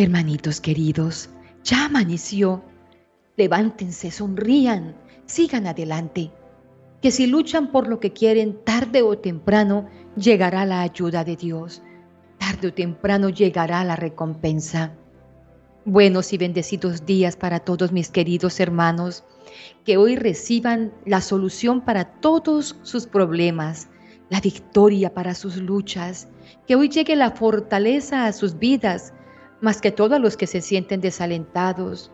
Hermanitos queridos, ya amaneció. Levántense, sonrían, sigan adelante. Que si luchan por lo que quieren, tarde o temprano llegará la ayuda de Dios. Tarde o temprano llegará la recompensa. Buenos y bendecidos días para todos mis queridos hermanos, que hoy reciban la solución para todos sus problemas, la victoria para sus luchas, que hoy llegue la fortaleza a sus vidas, más que todos los que se sienten desalentados.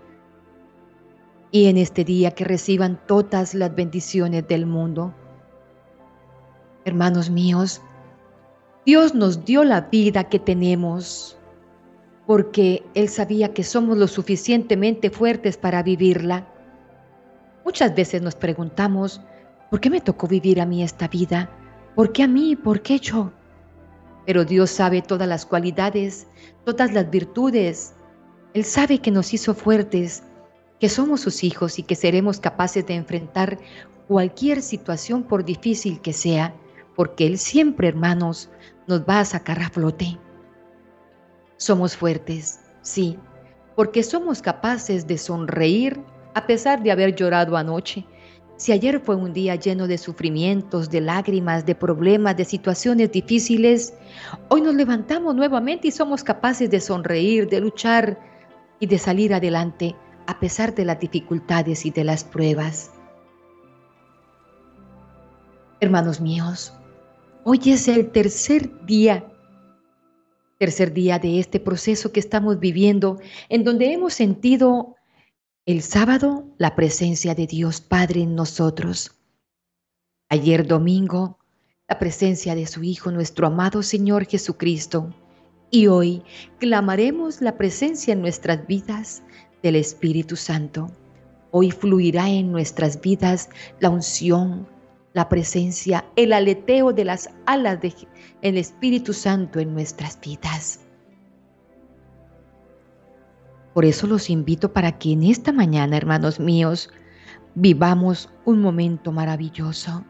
Y en este día que reciban todas las bendiciones del mundo. Hermanos míos, Dios nos dio la vida que tenemos porque Él sabía que somos lo suficientemente fuertes para vivirla. Muchas veces nos preguntamos, ¿por qué me tocó vivir a mí esta vida? ¿Por qué a mí? ¿Por qué yo? Pero Dios sabe todas las cualidades, todas las virtudes. Él sabe que nos hizo fuertes, que somos sus hijos y que seremos capaces de enfrentar cualquier situación por difícil que sea, porque Él siempre, hermanos, nos va a sacar a flote. Somos fuertes, sí, porque somos capaces de sonreír a pesar de haber llorado anoche, si ayer fue un día lleno de sufrimientos, de lágrimas, de problemas, de situaciones difíciles, hoy nos levantamos nuevamente y somos capaces de sonreír, de luchar y de salir adelante a pesar de las dificultades y de las pruebas. Hermanos míos, hoy es el tercer día, tercer día de este proceso que estamos viviendo, en donde hemos sentido el sábado, la presencia de Dios Padre en nosotros. Ayer domingo, la presencia de su Hijo, nuestro amado Señor Jesucristo. Y hoy clamaremos la presencia en nuestras vidas del Espíritu Santo. Hoy fluirá en nuestras vidas la unción, la presencia, el aleteo de las alas del Espíritu Santo en nuestras vidas. Por eso los invito para que en esta mañana, hermanos míos, vivamos un momento maravilloso.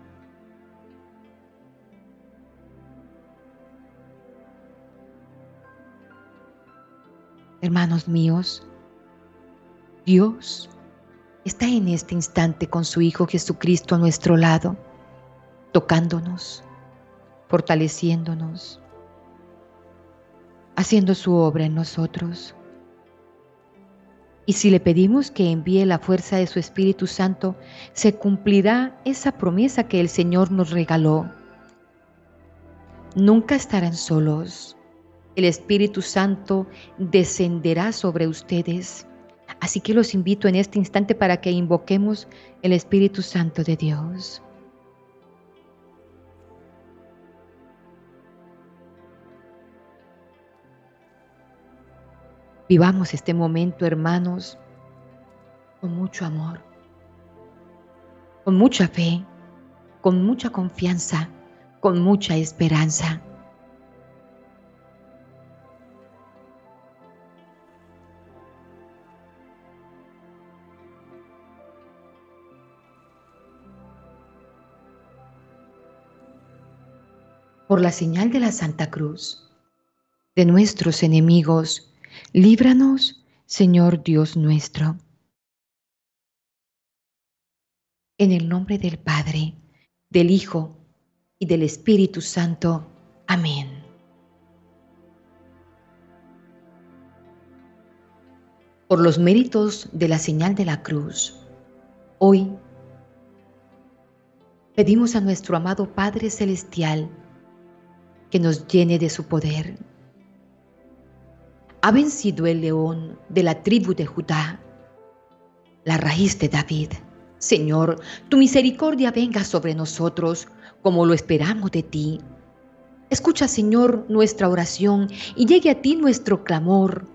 Hermanos míos, Dios está en este instante con su Hijo Jesucristo a nuestro lado, tocándonos, fortaleciéndonos, haciendo su obra en nosotros. Y si le pedimos que envíe la fuerza de su Espíritu Santo, se cumplirá esa promesa que el Señor nos regaló. Nunca estarán solos. El Espíritu Santo descenderá sobre ustedes. Así que los invito en este instante para que invoquemos el Espíritu Santo de Dios. Vivamos este momento, hermanos, con mucho amor, con mucha fe, con mucha confianza, con mucha esperanza. Por la señal de la Santa Cruz, de nuestros enemigos, Líbranos, Señor Dios nuestro. En el nombre del Padre, del Hijo y del Espíritu Santo. Amén. Por los méritos de la señal de la cruz, hoy pedimos a nuestro amado Padre Celestial que nos llene de su poder ha vencido el león de la tribu de Judá, la raíz de David. Señor, tu misericordia venga sobre nosotros como lo esperamos de ti. Escucha, Señor, nuestra oración y llegue a ti nuestro clamor.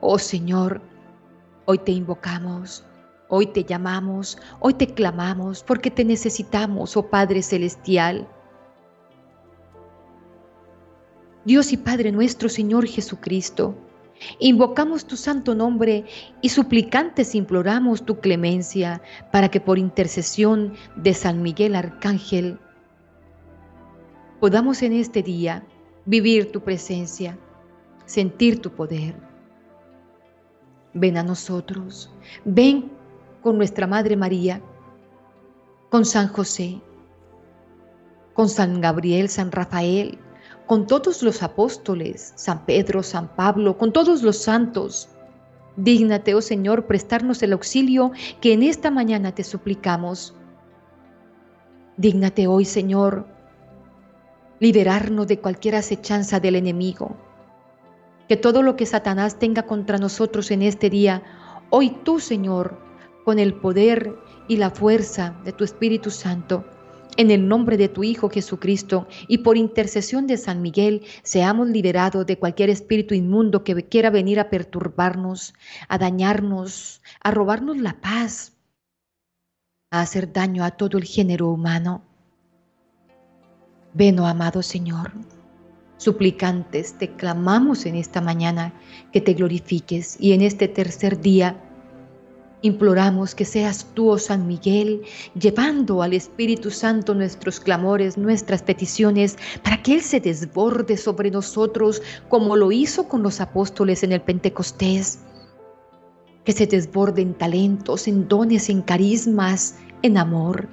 Oh Señor, hoy te invocamos, hoy te llamamos, hoy te clamamos porque te necesitamos, oh Padre Celestial. Dios y Padre nuestro Señor Jesucristo, invocamos tu santo nombre y suplicantes imploramos tu clemencia para que por intercesión de San Miguel Arcángel podamos en este día vivir tu presencia, sentir tu poder. Ven a nosotros, ven con nuestra Madre María, con San José, con San Gabriel, San Rafael, con todos los apóstoles, San Pedro, San Pablo, con todos los santos. Dígnate, oh Señor, prestarnos el auxilio que en esta mañana te suplicamos. Dígnate hoy, Señor, liberarnos de cualquier acechanza del enemigo. Que todo lo que Satanás tenga contra nosotros en este día, hoy tú, Señor, con el poder y la fuerza de tu Espíritu Santo, en el nombre de tu Hijo Jesucristo y por intercesión de San Miguel, seamos liberados de cualquier espíritu inmundo que quiera venir a perturbarnos, a dañarnos, a robarnos la paz, a hacer daño a todo el género humano. Ven, oh amado Señor, suplicantes, te clamamos en esta mañana que te glorifiques y en este tercer día Imploramos que seas tú, oh San Miguel, llevando al Espíritu Santo nuestros clamores, nuestras peticiones, para que Él se desborde sobre nosotros como lo hizo con los apóstoles en el Pentecostés. Que se desborde en talentos, en dones, en carismas, en amor.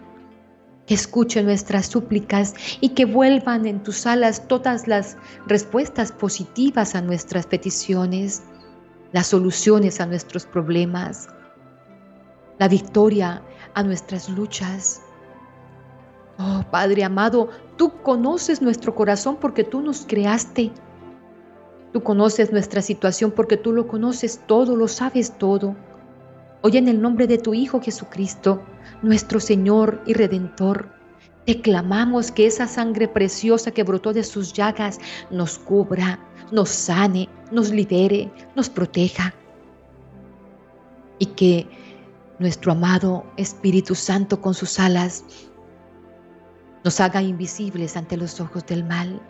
Que escuche nuestras súplicas y que vuelvan en tus alas todas las respuestas positivas a nuestras peticiones, las soluciones a nuestros problemas la victoria a nuestras luchas. Oh Padre amado, tú conoces nuestro corazón porque tú nos creaste. Tú conoces nuestra situación porque tú lo conoces todo, lo sabes todo. Hoy en el nombre de tu Hijo Jesucristo, nuestro Señor y Redentor, te clamamos que esa sangre preciosa que brotó de sus llagas nos cubra, nos sane, nos libere, nos proteja. Y que nuestro amado Espíritu Santo con sus alas nos haga invisibles ante los ojos del mal.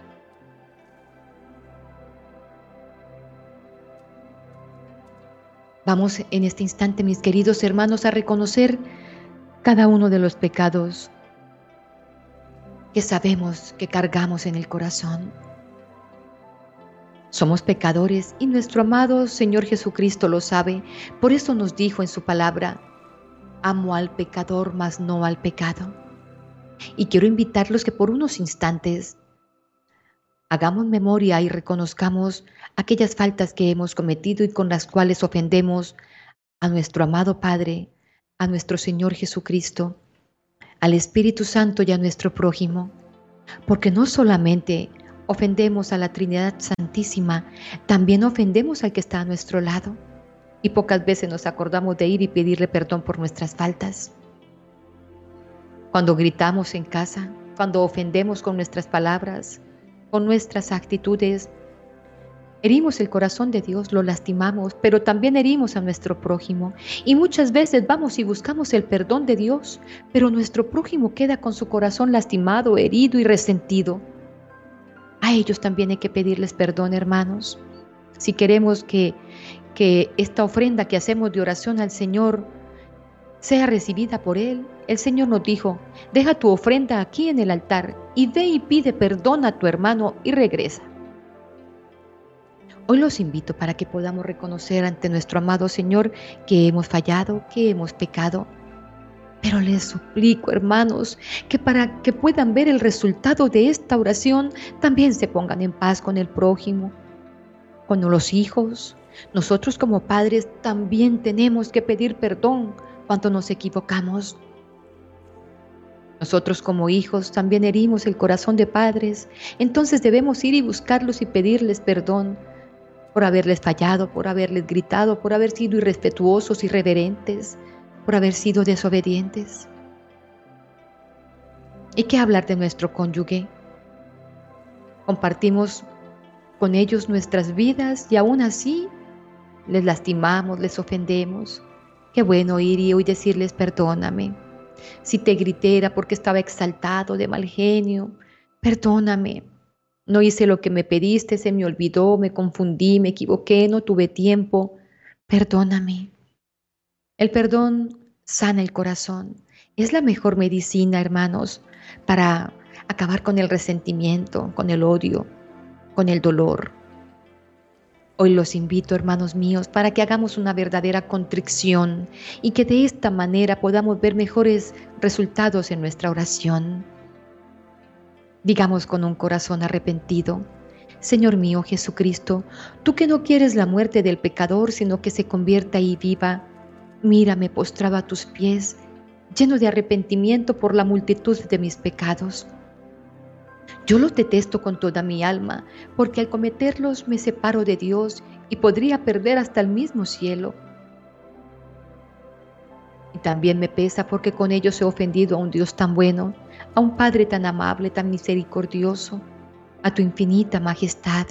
Vamos en este instante, mis queridos hermanos, a reconocer cada uno de los pecados que sabemos que cargamos en el corazón. Somos pecadores y nuestro amado Señor Jesucristo lo sabe. Por eso nos dijo en su palabra, amo al pecador, mas no al pecado. Y quiero invitarlos que por unos instantes hagamos memoria y reconozcamos aquellas faltas que hemos cometido y con las cuales ofendemos a nuestro amado Padre, a nuestro Señor Jesucristo, al Espíritu Santo y a nuestro prójimo, porque no solamente ofendemos a la Trinidad Santísima, también ofendemos al que está a nuestro lado y pocas veces nos acordamos de ir y pedirle perdón por nuestras faltas. Cuando gritamos en casa, cuando ofendemos con nuestras palabras, con nuestras actitudes, herimos el corazón de Dios, lo lastimamos, pero también herimos a nuestro prójimo. Y muchas veces vamos y buscamos el perdón de Dios, pero nuestro prójimo queda con su corazón lastimado, herido y resentido. A ellos también hay que pedirles perdón, hermanos. Si queremos que que esta ofrenda que hacemos de oración al Señor sea recibida por Él. El Señor nos dijo, deja tu ofrenda aquí en el altar y ve y pide perdón a tu hermano y regresa. Hoy los invito para que podamos reconocer ante nuestro amado Señor que hemos fallado, que hemos pecado. Pero les suplico, hermanos, que para que puedan ver el resultado de esta oración, también se pongan en paz con el prójimo, con los hijos, nosotros como padres también tenemos que pedir perdón cuando nos equivocamos. Nosotros como hijos también herimos el corazón de padres, entonces debemos ir y buscarlos y pedirles perdón por haberles fallado, por haberles gritado, por haber sido irrespetuosos, irreverentes, por haber sido desobedientes. ¿Y qué hablar de nuestro cónyuge? Compartimos con ellos nuestras vidas y aún así les lastimamos, les ofendemos. Qué bueno ir y hoy decirles perdóname. Si te grité era porque estaba exaltado, de mal genio, perdóname. No hice lo que me pediste, se me olvidó, me confundí, me equivoqué, no tuve tiempo. Perdóname. El perdón sana el corazón. Es la mejor medicina, hermanos, para acabar con el resentimiento, con el odio, con el dolor. Hoy los invito, hermanos míos, para que hagamos una verdadera contrición y que de esta manera podamos ver mejores resultados en nuestra oración. Digamos con un corazón arrepentido, Señor mío Jesucristo, tú que no quieres la muerte del pecador, sino que se convierta y viva, mírame postrado a tus pies, lleno de arrepentimiento por la multitud de mis pecados. Yo los detesto con toda mi alma, porque al cometerlos me separo de Dios y podría perder hasta el mismo cielo. Y también me pesa porque con ellos he ofendido a un Dios tan bueno, a un Padre tan amable, tan misericordioso, a tu infinita majestad.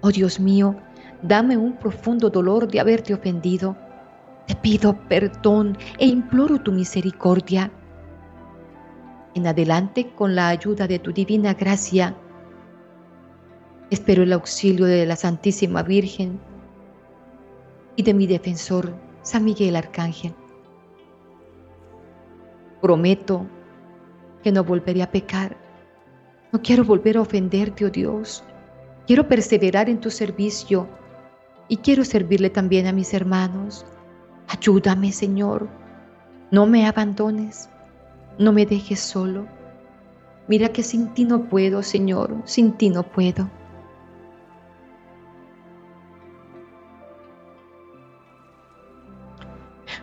Oh Dios mío, dame un profundo dolor de haberte ofendido. Te pido perdón e imploro tu misericordia en adelante con la ayuda de tu divina gracia. Espero el auxilio de la Santísima Virgen y de mi defensor, San Miguel Arcángel. Prometo que no volveré a pecar. No quiero volver a ofenderte, oh Dios. Quiero perseverar en tu servicio y quiero servirle también a mis hermanos. Ayúdame, Señor. No me abandones. No me dejes solo. Mira que sin ti no puedo, Señor, sin ti no puedo.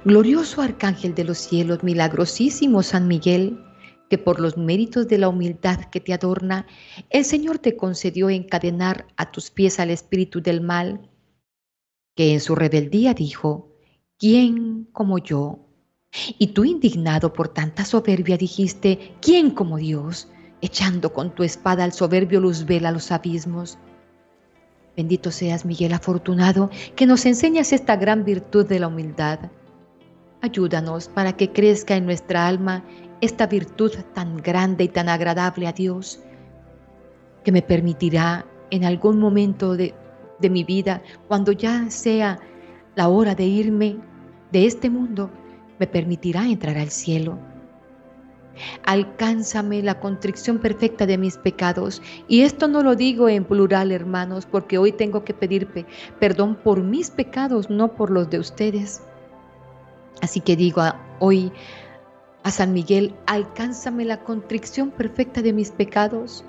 Glorioso Arcángel de los cielos, milagrosísimo San Miguel, que por los méritos de la humildad que te adorna, el Señor te concedió encadenar a tus pies al espíritu del mal, que en su rebeldía dijo, ¿quién como yo? Y tú indignado por tanta soberbia dijiste, ¿quién como Dios? Echando con tu espada al soberbio luzbel a los abismos. Bendito seas, Miguel afortunado, que nos enseñas esta gran virtud de la humildad. Ayúdanos para que crezca en nuestra alma esta virtud tan grande y tan agradable a Dios, que me permitirá en algún momento de, de mi vida, cuando ya sea la hora de irme de este mundo, me permitirá entrar al cielo. Alcánzame la contrición perfecta de mis pecados. Y esto no lo digo en plural, hermanos, porque hoy tengo que pedir perdón por mis pecados, no por los de ustedes. Así que digo hoy a San Miguel, alcánzame la contrición perfecta de mis pecados.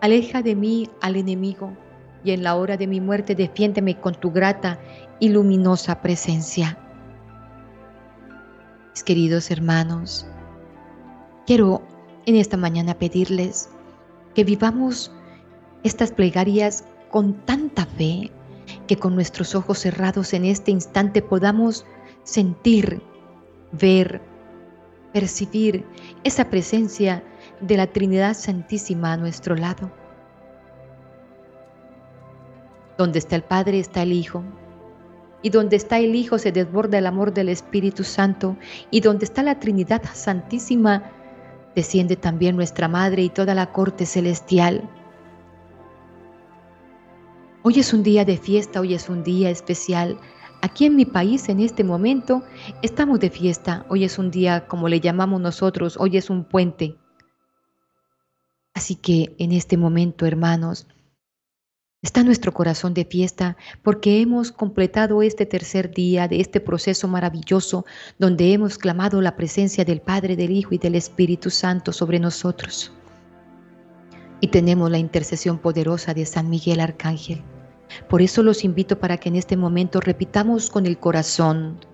Aleja de mí al enemigo y en la hora de mi muerte defiéndeme con tu grata y luminosa presencia queridos hermanos, quiero en esta mañana pedirles que vivamos estas plegarias con tanta fe que con nuestros ojos cerrados en este instante podamos sentir, ver, percibir esa presencia de la Trinidad Santísima a nuestro lado. Donde está el Padre está el Hijo, y donde está el Hijo se desborda el amor del Espíritu Santo, y donde está la Trinidad Santísima, desciende también nuestra Madre y toda la corte celestial. Hoy es un día de fiesta, hoy es un día especial. Aquí en mi país en este momento estamos de fiesta. Hoy es un día como le llamamos nosotros, hoy es un puente. Así que en este momento, hermanos, Está nuestro corazón de fiesta porque hemos completado este tercer día de este proceso maravilloso donde hemos clamado la presencia del Padre, del Hijo y del Espíritu Santo sobre nosotros. Y tenemos la intercesión poderosa de San Miguel Arcángel. Por eso los invito para que en este momento repitamos con el corazón,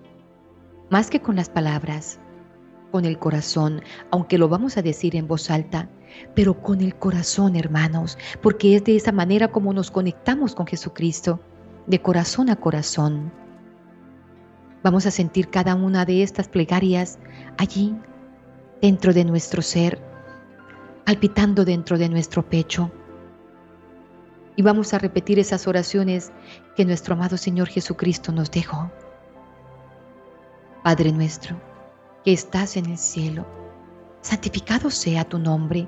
más que con las palabras, con el corazón, aunque lo vamos a decir en voz alta, pero con el corazón, hermanos, porque es de esa manera como nos conectamos con Jesucristo, de corazón a corazón. Vamos a sentir cada una de estas plegarias allí, dentro de nuestro ser, palpitando dentro de nuestro pecho. Y vamos a repetir esas oraciones que nuestro amado Señor Jesucristo nos dejó. Padre nuestro, que estás en el cielo, santificado sea tu nombre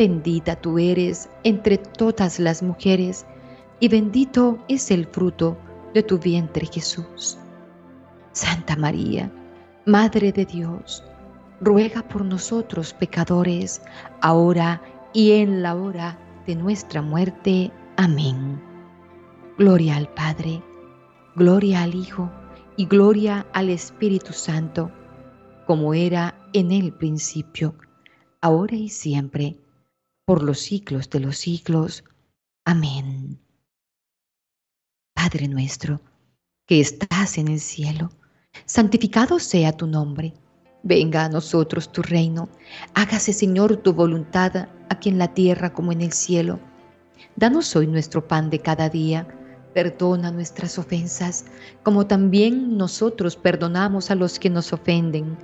Bendita tú eres entre todas las mujeres, y bendito es el fruto de tu vientre Jesús. Santa María, Madre de Dios, ruega por nosotros pecadores, ahora y en la hora de nuestra muerte. Amén. Gloria al Padre, gloria al Hijo y gloria al Espíritu Santo, como era en el principio, ahora y siempre, por los siglos de los siglos. Amén. Padre nuestro, que estás en el cielo, santificado sea tu nombre. Venga a nosotros tu reino. Hágase, Señor, tu voluntad aquí en la tierra como en el cielo. Danos hoy nuestro pan de cada día Perdona nuestras ofensas, como también nosotros perdonamos a los que nos ofenden.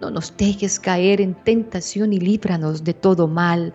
No nos dejes caer en tentación y líbranos de todo mal.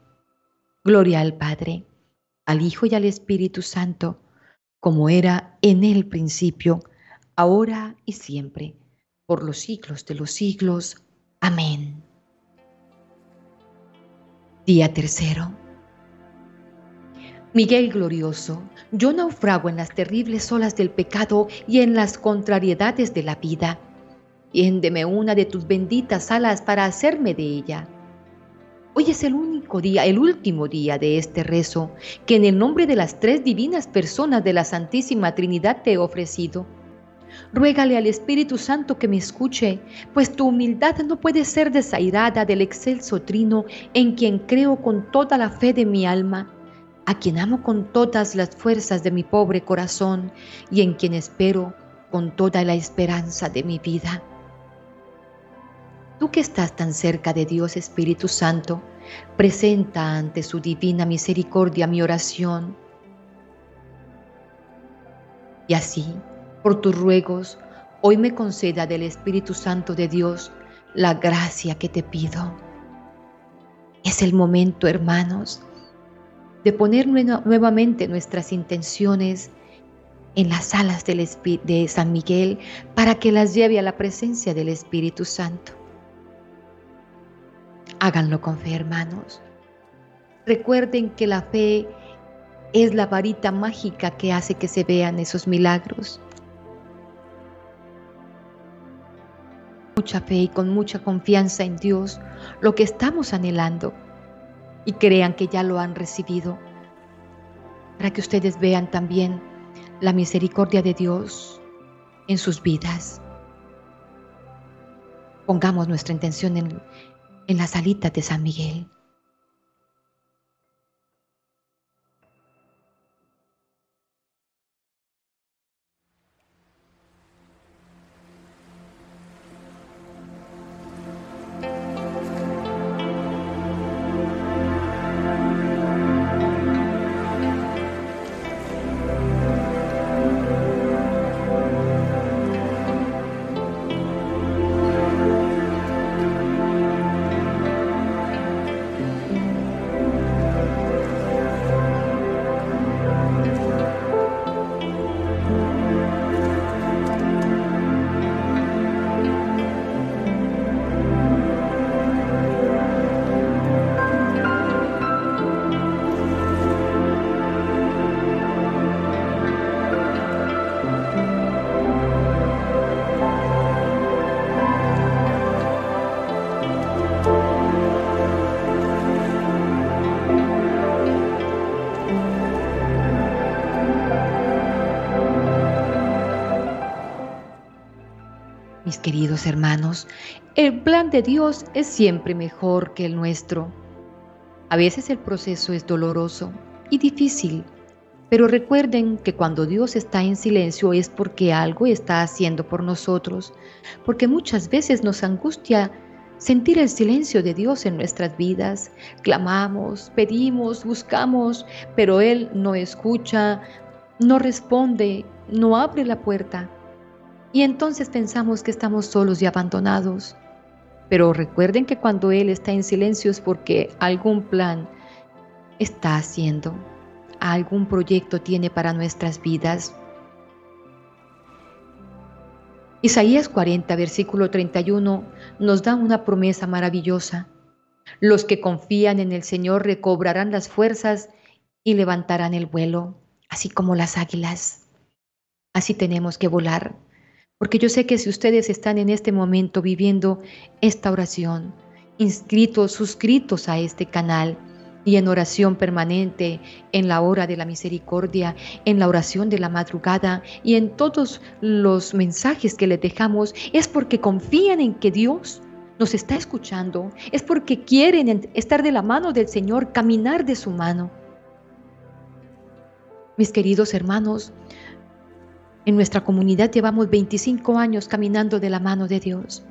Gloria al Padre, al Hijo y al Espíritu Santo, como era en el principio, ahora y siempre, por los siglos de los siglos. Amén. Día tercero. Miguel glorioso, yo naufrago en las terribles olas del pecado y en las contrariedades de la vida. Tiéndeme una de tus benditas alas para hacerme de ella. Hoy es el único día, el último día de este rezo que en el nombre de las tres divinas personas de la Santísima Trinidad te he ofrecido. Ruégale al Espíritu Santo que me escuche, pues tu humildad no puede ser desairada del excelso trino en quien creo con toda la fe de mi alma a quien amo con todas las fuerzas de mi pobre corazón y en quien espero con toda la esperanza de mi vida. Tú que estás tan cerca de Dios Espíritu Santo, presenta ante su divina misericordia mi oración. Y así, por tus ruegos, hoy me conceda del Espíritu Santo de Dios la gracia que te pido. Es el momento, hermanos, de poner nuevamente nuestras intenciones en las alas de San Miguel para que las lleve a la presencia del Espíritu Santo. Háganlo con fe, hermanos. Recuerden que la fe es la varita mágica que hace que se vean esos milagros. Mucha fe y con mucha confianza en Dios, lo que estamos anhelando y crean que ya lo han recibido, para que ustedes vean también la misericordia de Dios en sus vidas. Pongamos nuestra intención en, en la salita de San Miguel. Queridos hermanos, el plan de Dios es siempre mejor que el nuestro. A veces el proceso es doloroso y difícil, pero recuerden que cuando Dios está en silencio es porque algo está haciendo por nosotros, porque muchas veces nos angustia sentir el silencio de Dios en nuestras vidas. Clamamos, pedimos, buscamos, pero Él no escucha, no responde, no abre la puerta. Y entonces pensamos que estamos solos y abandonados. Pero recuerden que cuando Él está en silencio es porque algún plan está haciendo algún proyecto tiene para nuestras vidas. Isaías 40, versículo 31 nos da una promesa maravillosa. Los que confían en el Señor recobrarán las fuerzas y levantarán el vuelo, así como las águilas. Así tenemos que volar, porque yo sé que si ustedes están en este momento viviendo esta oración, inscritos, suscritos a este canal, y en oración permanente, en la hora de la misericordia, en la oración de la madrugada y en todos los mensajes que les dejamos, es porque confían en que Dios nos está escuchando, es porque quieren estar de la mano del Señor, caminar de su mano. Mis queridos hermanos, en nuestra comunidad llevamos 25 años caminando de la mano de Dios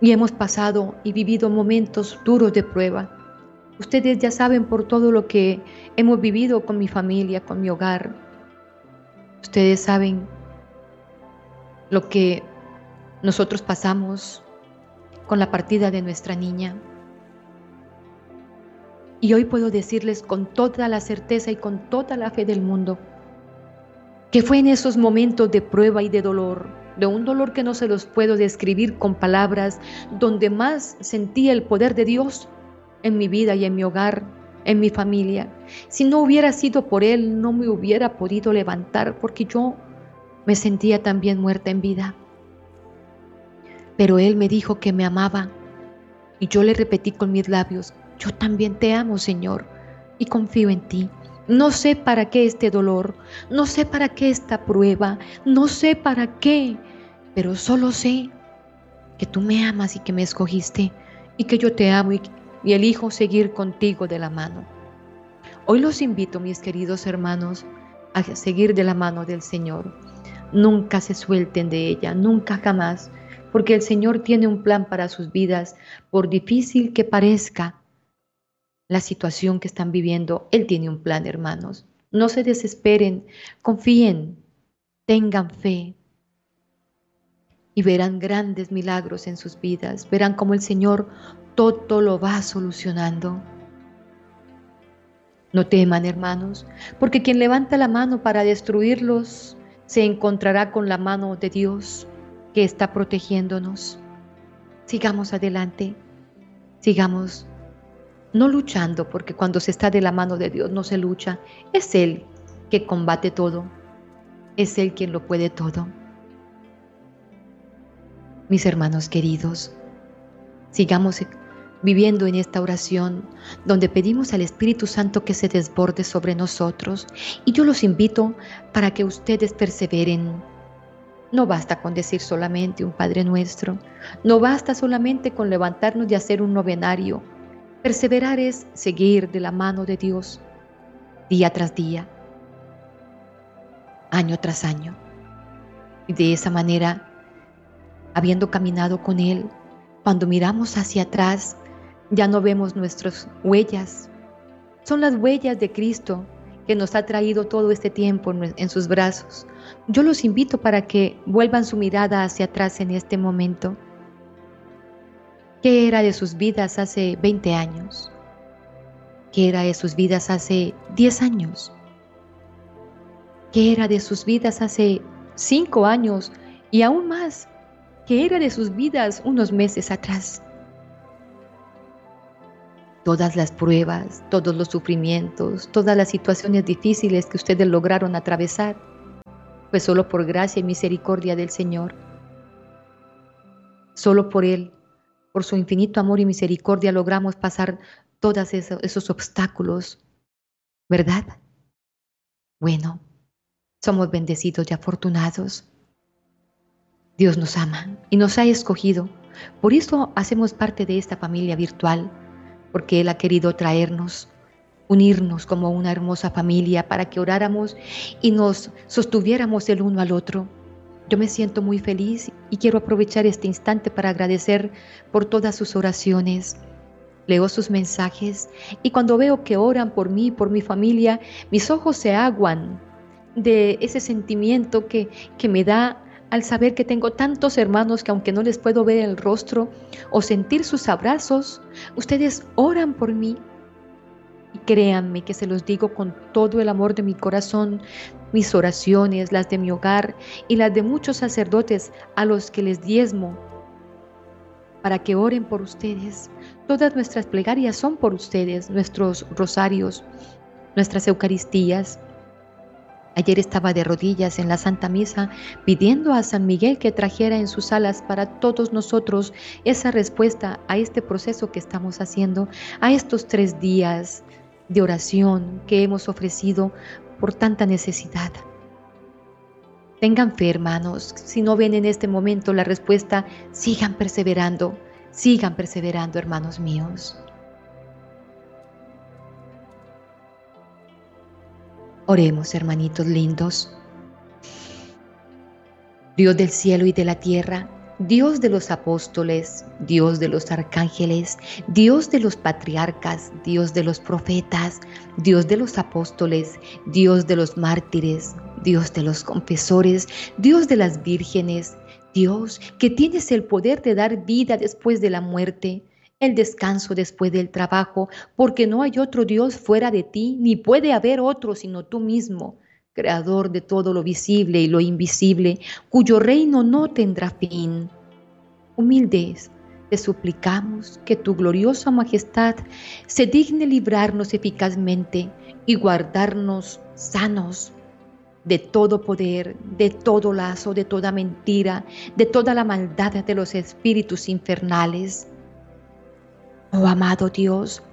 y hemos pasado y vivido momentos duros de prueba Ustedes ya saben por todo lo que hemos vivido con mi familia, con mi hogar. Ustedes saben lo que nosotros pasamos con la partida de nuestra niña. Y hoy puedo decirles con toda la certeza y con toda la fe del mundo que fue en esos momentos de prueba y de dolor, de un dolor que no se los puedo describir con palabras, donde más sentía el poder de Dios en mi vida y en mi hogar, en mi familia. Si no hubiera sido por Él, no me hubiera podido levantar porque yo me sentía también muerta en vida. Pero Él me dijo que me amaba y yo le repetí con mis labios, yo también te amo, Señor, y confío en ti. No sé para qué este dolor, no sé para qué esta prueba, no sé para qué, pero solo sé que tú me amas y que me escogiste y que yo te amo y elijo seguir contigo de la mano. Hoy los invito, mis queridos hermanos, a seguir de la mano del Señor. Nunca se suelten de ella, nunca jamás, porque el Señor tiene un plan para sus vidas, por difícil que parezca la situación que están viviendo, Él tiene un plan, hermanos. No se desesperen, confíen, tengan fe, y verán grandes milagros en sus vidas. Verán cómo el Señor todo lo va solucionando. No teman, hermanos, porque quien levanta la mano para destruirlos se encontrará con la mano de Dios que está protegiéndonos. Sigamos adelante, sigamos no luchando, porque cuando se está de la mano de Dios no se lucha, es Él que combate todo, es Él quien lo puede todo. Mis hermanos queridos, sigamos viviendo en esta oración donde pedimos al Espíritu Santo que se desborde sobre nosotros. Y yo los invito para que ustedes perseveren. No basta con decir solamente un Padre nuestro, no basta solamente con levantarnos y hacer un novenario. Perseverar es seguir de la mano de Dios día tras día, año tras año. Y de esa manera, habiendo caminado con Él, cuando miramos hacia atrás, ya no vemos nuestras huellas. Son las huellas de Cristo que nos ha traído todo este tiempo en sus brazos. Yo los invito para que vuelvan su mirada hacia atrás en este momento. ¿Qué era de sus vidas hace 20 años? ¿Qué era de sus vidas hace 10 años? ¿Qué era de sus vidas hace 5 años y aún más? ¿Qué era de sus vidas unos meses atrás? todas las pruebas, todos los sufrimientos, todas las situaciones difíciles que ustedes lograron atravesar, pues solo por gracia y misericordia del Señor. Solo por Él, por su infinito amor y misericordia logramos pasar todos esos, obstáculos, ¿verdad? Bueno, somos bendecidos y afortunados. Dios nos ama y nos ha escogido. Por eso hacemos parte de esta familia virtual, porque Él ha querido traernos, unirnos como una hermosa familia para que oráramos y nos sostuviéramos el uno al otro. Yo me siento muy feliz y quiero aprovechar este instante para agradecer por todas sus oraciones. Leo sus mensajes y cuando veo que oran por mí, por mi familia, mis ojos se aguan de ese sentimiento que, que me da al saber que tengo tantos hermanos que aunque no les puedo ver el rostro o sentir sus abrazos, ustedes oran por mí. Y créanme que se los digo con todo el amor de mi corazón, mis oraciones, las de mi hogar y las de muchos sacerdotes a los que les diezmo para que oren por ustedes. Todas nuestras plegarias son por ustedes, nuestros rosarios, nuestras Eucaristías, Ayer estaba de rodillas en la Santa Misa pidiendo a San Miguel que trajera en sus alas para todos nosotros esa respuesta a este proceso que estamos haciendo, a estos tres días de oración que hemos ofrecido por tanta necesidad. Tengan fe, hermanos. Si no ven en este momento la respuesta, sigan perseverando, sigan perseverando, hermanos míos. Oremos, hermanitos lindos. Dios del cielo y de la tierra, Dios de los apóstoles, Dios de los arcángeles, Dios de los patriarcas, Dios de los profetas, Dios de los apóstoles, Dios de los mártires, Dios de los confesores, Dios de las vírgenes, Dios que tienes el poder de dar vida después de la muerte el descanso después del trabajo, porque no hay otro Dios fuera de ti, ni puede haber otro sino tú mismo, creador de todo lo visible y lo invisible, cuyo reino no tendrá fin. Humildes, te suplicamos que tu gloriosa majestad se digne librarnos eficazmente y guardarnos sanos de todo poder, de todo lazo, de toda mentira, de toda la maldad de los espíritus infernales Oh amado Dios,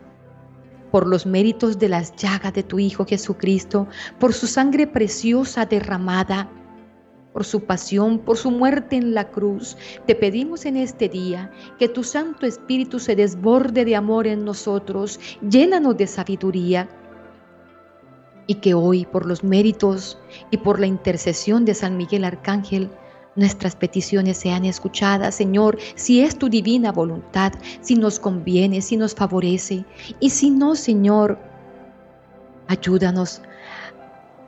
por los méritos de las llagas de tu Hijo Jesucristo, por su sangre preciosa derramada, por su pasión, por su muerte en la cruz, te pedimos en este día que tu Santo Espíritu se desborde de amor en nosotros, llénanos de sabiduría, y que hoy, por los méritos y por la intercesión de San Miguel Arcángel, nuestras peticiones sean escuchadas, Señor, si es tu divina voluntad, si nos conviene, si nos favorece. Y si no, Señor, ayúdanos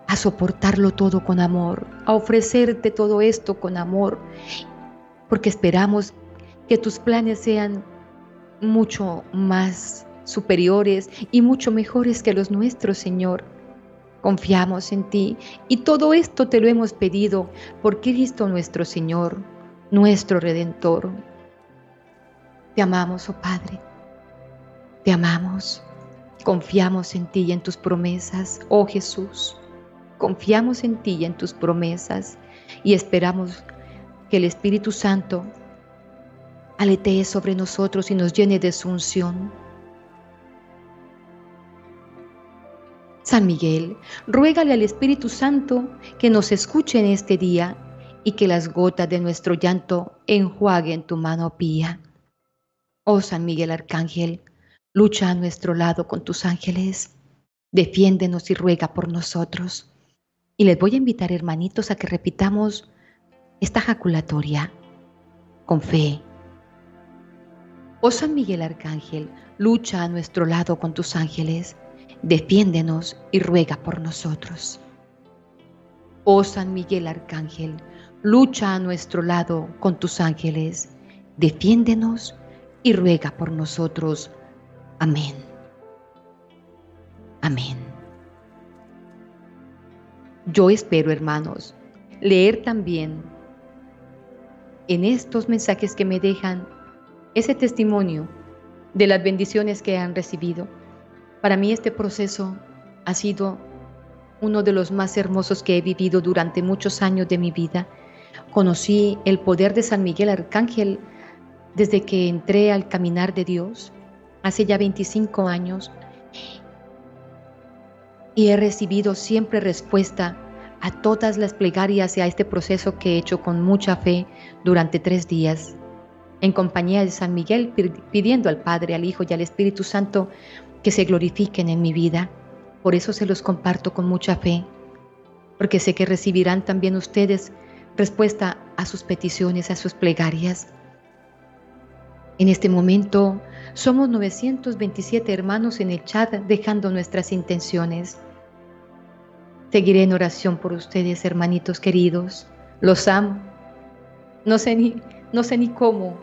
a soportarlo todo con amor, a ofrecerte todo esto con amor, porque esperamos que tus planes sean mucho más superiores y mucho mejores que los nuestros, Señor. Confiamos en ti y todo esto te lo hemos pedido por Cristo nuestro Señor, nuestro Redentor. Te amamos, oh Padre. Te amamos. Confiamos en ti y en tus promesas, oh Jesús. Confiamos en ti y en tus promesas y esperamos que el Espíritu Santo aletee sobre nosotros y nos llene de su unción San Miguel, ruégale al Espíritu Santo que nos escuche en este día y que las gotas de nuestro llanto enjuaguen tu mano pía. Oh San Miguel Arcángel, lucha a nuestro lado con tus ángeles, defiéndenos y ruega por nosotros. Y les voy a invitar, hermanitos, a que repitamos esta jaculatoria con fe. Oh San Miguel Arcángel, lucha a nuestro lado con tus ángeles, defiéndenos y ruega por nosotros. Oh San Miguel Arcángel, lucha a nuestro lado con tus ángeles, defiéndenos y ruega por nosotros. Amén. Amén. Yo espero, hermanos, leer también en estos mensajes que me dejan ese testimonio de las bendiciones que han recibido para mí este proceso ha sido uno de los más hermosos que he vivido durante muchos años de mi vida. Conocí el poder de San Miguel Arcángel desde que entré al caminar de Dios, hace ya 25 años, y he recibido siempre respuesta a todas las plegarias y a este proceso que he hecho con mucha fe durante tres días, en compañía de San Miguel, pidiendo al Padre, al Hijo y al Espíritu Santo que se glorifiquen en mi vida. Por eso se los comparto con mucha fe, porque sé que recibirán también ustedes respuesta a sus peticiones, a sus plegarias. En este momento somos 927 hermanos en el chat dejando nuestras intenciones. Seguiré en oración por ustedes, hermanitos queridos. Los amo. No sé ni, no sé ni cómo,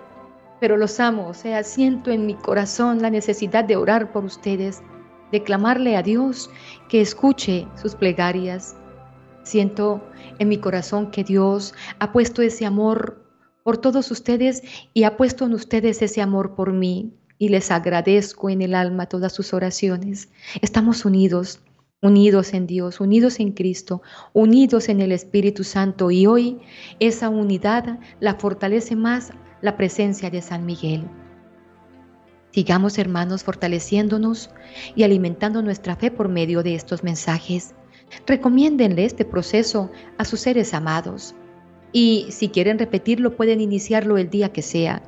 pero los amo. O sea, siento en mi corazón la necesidad de orar por ustedes, de clamarle a Dios que escuche sus plegarias. Siento en mi corazón que Dios ha puesto ese amor por todos ustedes y ha puesto en ustedes ese amor por mí. Y les agradezco en el alma todas sus oraciones. Estamos unidos unidos en Dios, unidos en Cristo, unidos en el Espíritu Santo y hoy esa unidad la fortalece más la presencia de San Miguel. Sigamos hermanos fortaleciéndonos y alimentando nuestra fe por medio de estos mensajes. Recomiéndenle este proceso a sus seres amados y si quieren repetirlo pueden iniciarlo el día que sea.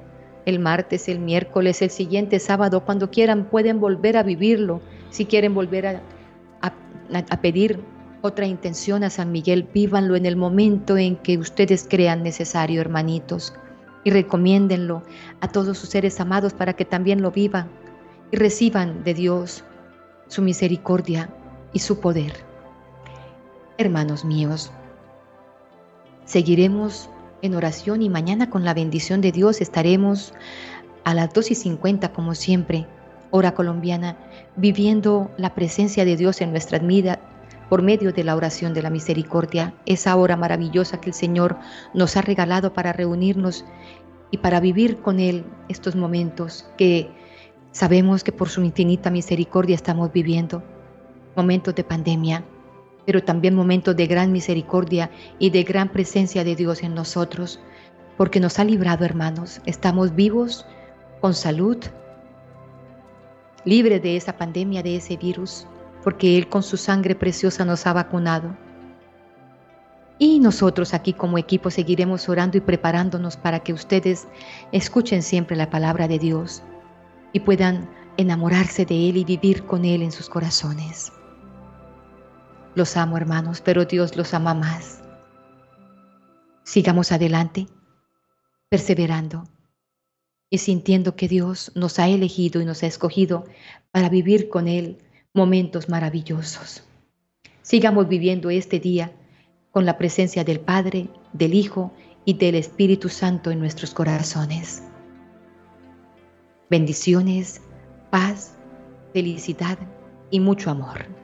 El martes, el miércoles, el siguiente sábado, cuando quieran pueden volver a vivirlo. Si quieren volver a a, pedir otra intención a San Miguel, vívanlo en el momento en que ustedes crean necesario, hermanitos, y recomiéndenlo a todos sus seres amados para que también lo vivan y reciban de Dios su misericordia y su poder. Hermanos míos, seguiremos en oración y mañana con la bendición de Dios estaremos a las 2 y 50 como siempre hora colombiana, viviendo la presencia de Dios en nuestra vida por medio de la oración de la misericordia, esa hora maravillosa que el Señor nos ha regalado para reunirnos y para vivir con Él estos momentos que sabemos que por su infinita misericordia estamos viviendo, momentos de pandemia, pero también momentos de gran misericordia y de gran presencia de Dios en nosotros, porque nos ha librado, hermanos, estamos vivos, con salud, libre de esa pandemia, de ese virus, porque Él con su sangre preciosa nos ha vacunado. Y nosotros aquí como equipo seguiremos orando y preparándonos para que ustedes escuchen siempre la palabra de Dios y puedan enamorarse de Él y vivir con Él en sus corazones. Los amo hermanos, pero Dios los ama más. Sigamos adelante, perseverando y sintiendo que Dios nos ha elegido y nos ha escogido para vivir con Él momentos maravillosos. Sigamos viviendo este día con la presencia del Padre, del Hijo y del Espíritu Santo en nuestros corazones. Bendiciones, paz, felicidad y mucho amor.